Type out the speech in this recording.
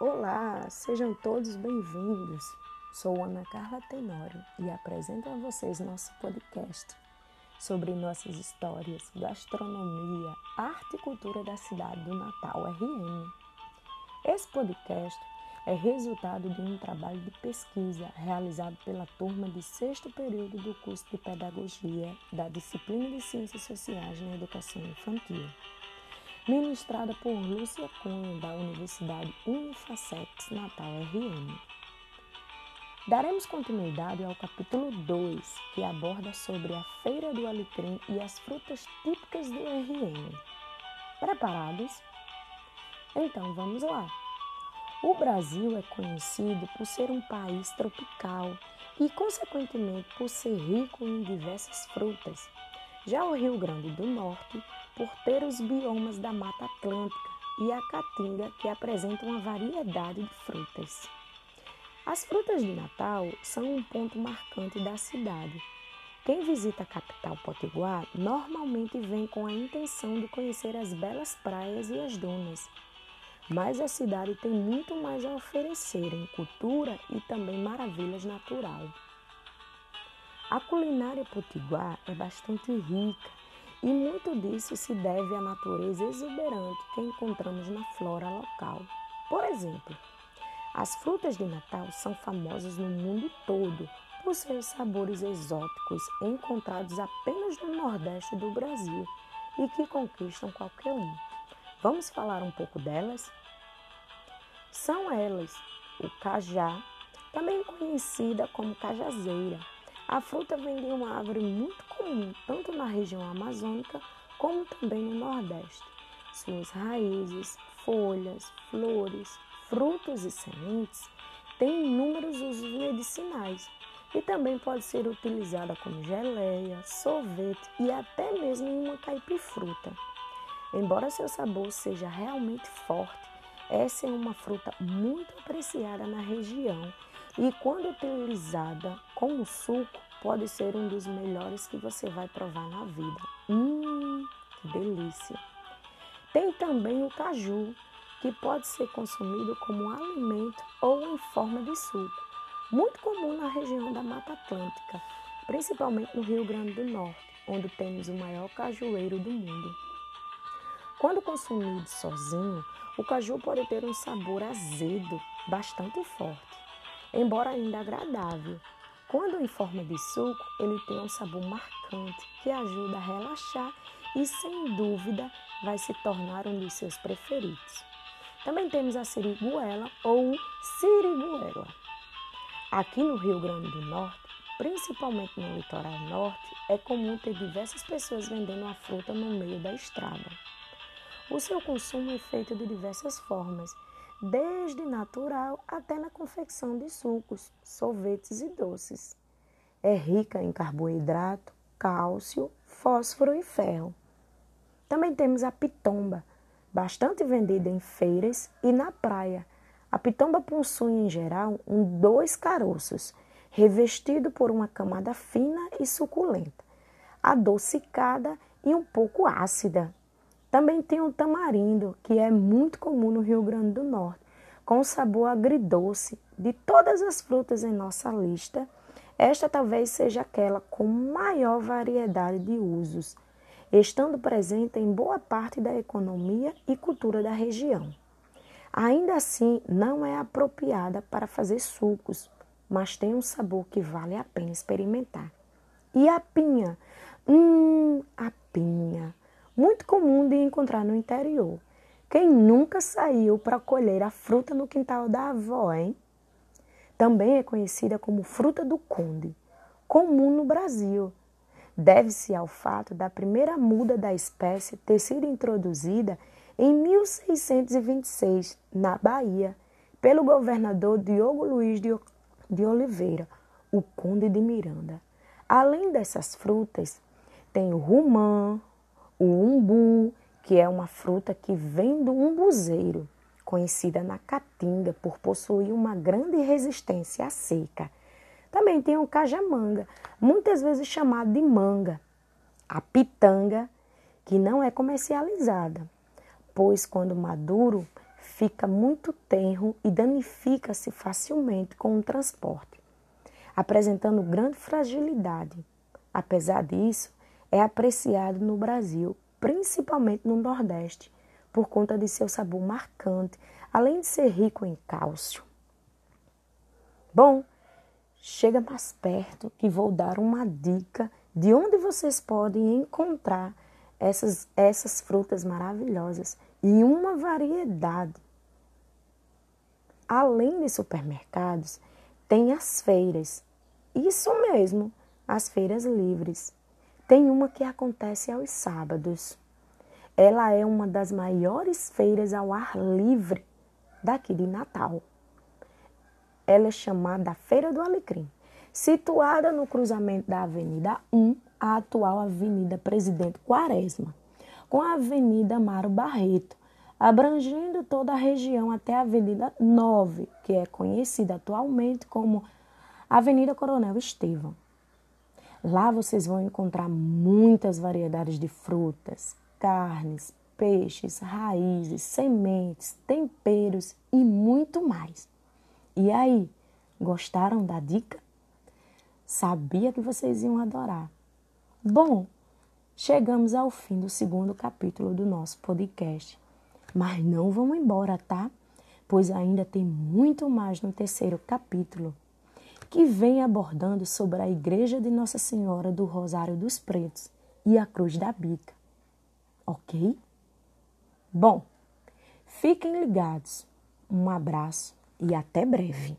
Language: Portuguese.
Olá, sejam todos bem-vindos. Sou Ana Carla Tenório e apresento a vocês nosso podcast sobre nossas histórias, gastronomia, arte e cultura da cidade do Natal RM. Esse podcast é resultado de um trabalho de pesquisa realizado pela turma de sexto período do curso de Pedagogia da disciplina de Ciências Sociais na Educação Infantil ministrada por Lúcia Cunha, da Universidade Unifacex Natal RM. Daremos continuidade ao capítulo 2, que aborda sobre a Feira do Alecrim e as frutas típicas do RM. Preparados? Então vamos lá! O Brasil é conhecido por ser um país tropical e, consequentemente, por ser rico em diversas frutas. Já o Rio Grande do Norte por ter os biomas da Mata Atlântica e a Caatinga, que apresentam uma variedade de frutas. As frutas de Natal são um ponto marcante da cidade. Quem visita a capital potiguar normalmente vem com a intenção de conhecer as belas praias e as dunas. Mas a cidade tem muito mais a oferecer em cultura e também maravilhas natural. A culinária potiguar é bastante rica e muito disso se deve à natureza exuberante que encontramos na flora local. Por exemplo, as frutas de Natal são famosas no mundo todo por seus sabores exóticos encontrados apenas no Nordeste do Brasil e que conquistam qualquer um. Vamos falar um pouco delas? São elas o cajá, também conhecida como cajazeira, a fruta vem de uma árvore muito comum, tanto na região amazônica como também no Nordeste. Suas raízes, folhas, flores, frutos e sementes têm inúmeros usos medicinais e também pode ser utilizada como geleia, sorvete e até mesmo em uma caipifruta. Embora seu sabor seja realmente forte, essa é uma fruta muito apreciada na região e quando utilizada como suco, pode ser um dos melhores que você vai provar na vida. Hum, que delícia! Tem também o caju, que pode ser consumido como alimento ou em forma de suco, muito comum na região da Mata Atlântica, principalmente no Rio Grande do Norte, onde temos o maior cajueiro do mundo. Quando consumido sozinho, o caju pode ter um sabor azedo bastante forte embora ainda agradável. Quando em forma de suco, ele tem um sabor marcante que ajuda a relaxar e, sem dúvida, vai se tornar um dos seus preferidos. Também temos a siriguela ou siriguela. Aqui no Rio Grande do Norte, principalmente no litoral norte, é comum ter diversas pessoas vendendo a fruta no meio da estrada. O seu consumo é feito de diversas formas, desde natural até na confecção de sucos, sorvetes e doces. É rica em carboidrato, cálcio, fósforo e ferro. Também temos a pitomba, bastante vendida em feiras e na praia. A pitomba possui em geral um dois caroços, revestido por uma camada fina e suculenta, adocicada e um pouco ácida, também tem o tamarindo, que é muito comum no Rio Grande do Norte, com sabor agridoce. De todas as frutas em nossa lista, esta talvez seja aquela com maior variedade de usos, estando presente em boa parte da economia e cultura da região. Ainda assim, não é apropriada para fazer sucos, mas tem um sabor que vale a pena experimentar. E a pinha? Hum, a pinha muito comum de encontrar no interior. Quem nunca saiu para colher a fruta no quintal da avó, hein? Também é conhecida como fruta do conde, comum no Brasil. Deve-se ao fato da primeira muda da espécie ter sido introduzida em 1626 na Bahia pelo governador Diogo Luiz de Oliveira, o conde de Miranda. Além dessas frutas, tem o rumã, o umbu, que é uma fruta que vem do umbuzeiro, conhecida na caatinga por possuir uma grande resistência à seca. Também tem o cajamanga, muitas vezes chamado de manga. A pitanga, que não é comercializada, pois quando maduro fica muito tenro e danifica-se facilmente com o transporte, apresentando grande fragilidade. Apesar disso, é apreciado no Brasil, principalmente no Nordeste, por conta de seu sabor marcante, além de ser rico em cálcio. Bom, chega mais perto que vou dar uma dica de onde vocês podem encontrar essas, essas frutas maravilhosas e uma variedade. Além de supermercados, tem as feiras. Isso mesmo, as feiras livres. Tem uma que acontece aos sábados. Ela é uma das maiores feiras ao ar livre daqui de Natal. Ela é chamada Feira do Alecrim, situada no cruzamento da Avenida 1, a atual Avenida Presidente Quaresma, com a Avenida Amaro Barreto, abrangendo toda a região até a Avenida 9, que é conhecida atualmente como Avenida Coronel Estevão. Lá vocês vão encontrar muitas variedades de frutas, carnes, peixes, raízes, sementes, temperos e muito mais. E aí, gostaram da dica? Sabia que vocês iam adorar. Bom, chegamos ao fim do segundo capítulo do nosso podcast. Mas não vamos embora, tá? Pois ainda tem muito mais no terceiro capítulo, que vem abordando sobre a Igreja de Nossa Senhora do Rosário dos Pretos e a Cruz da Bica ok? Bom, fiquem ligados. Um abraço e até breve.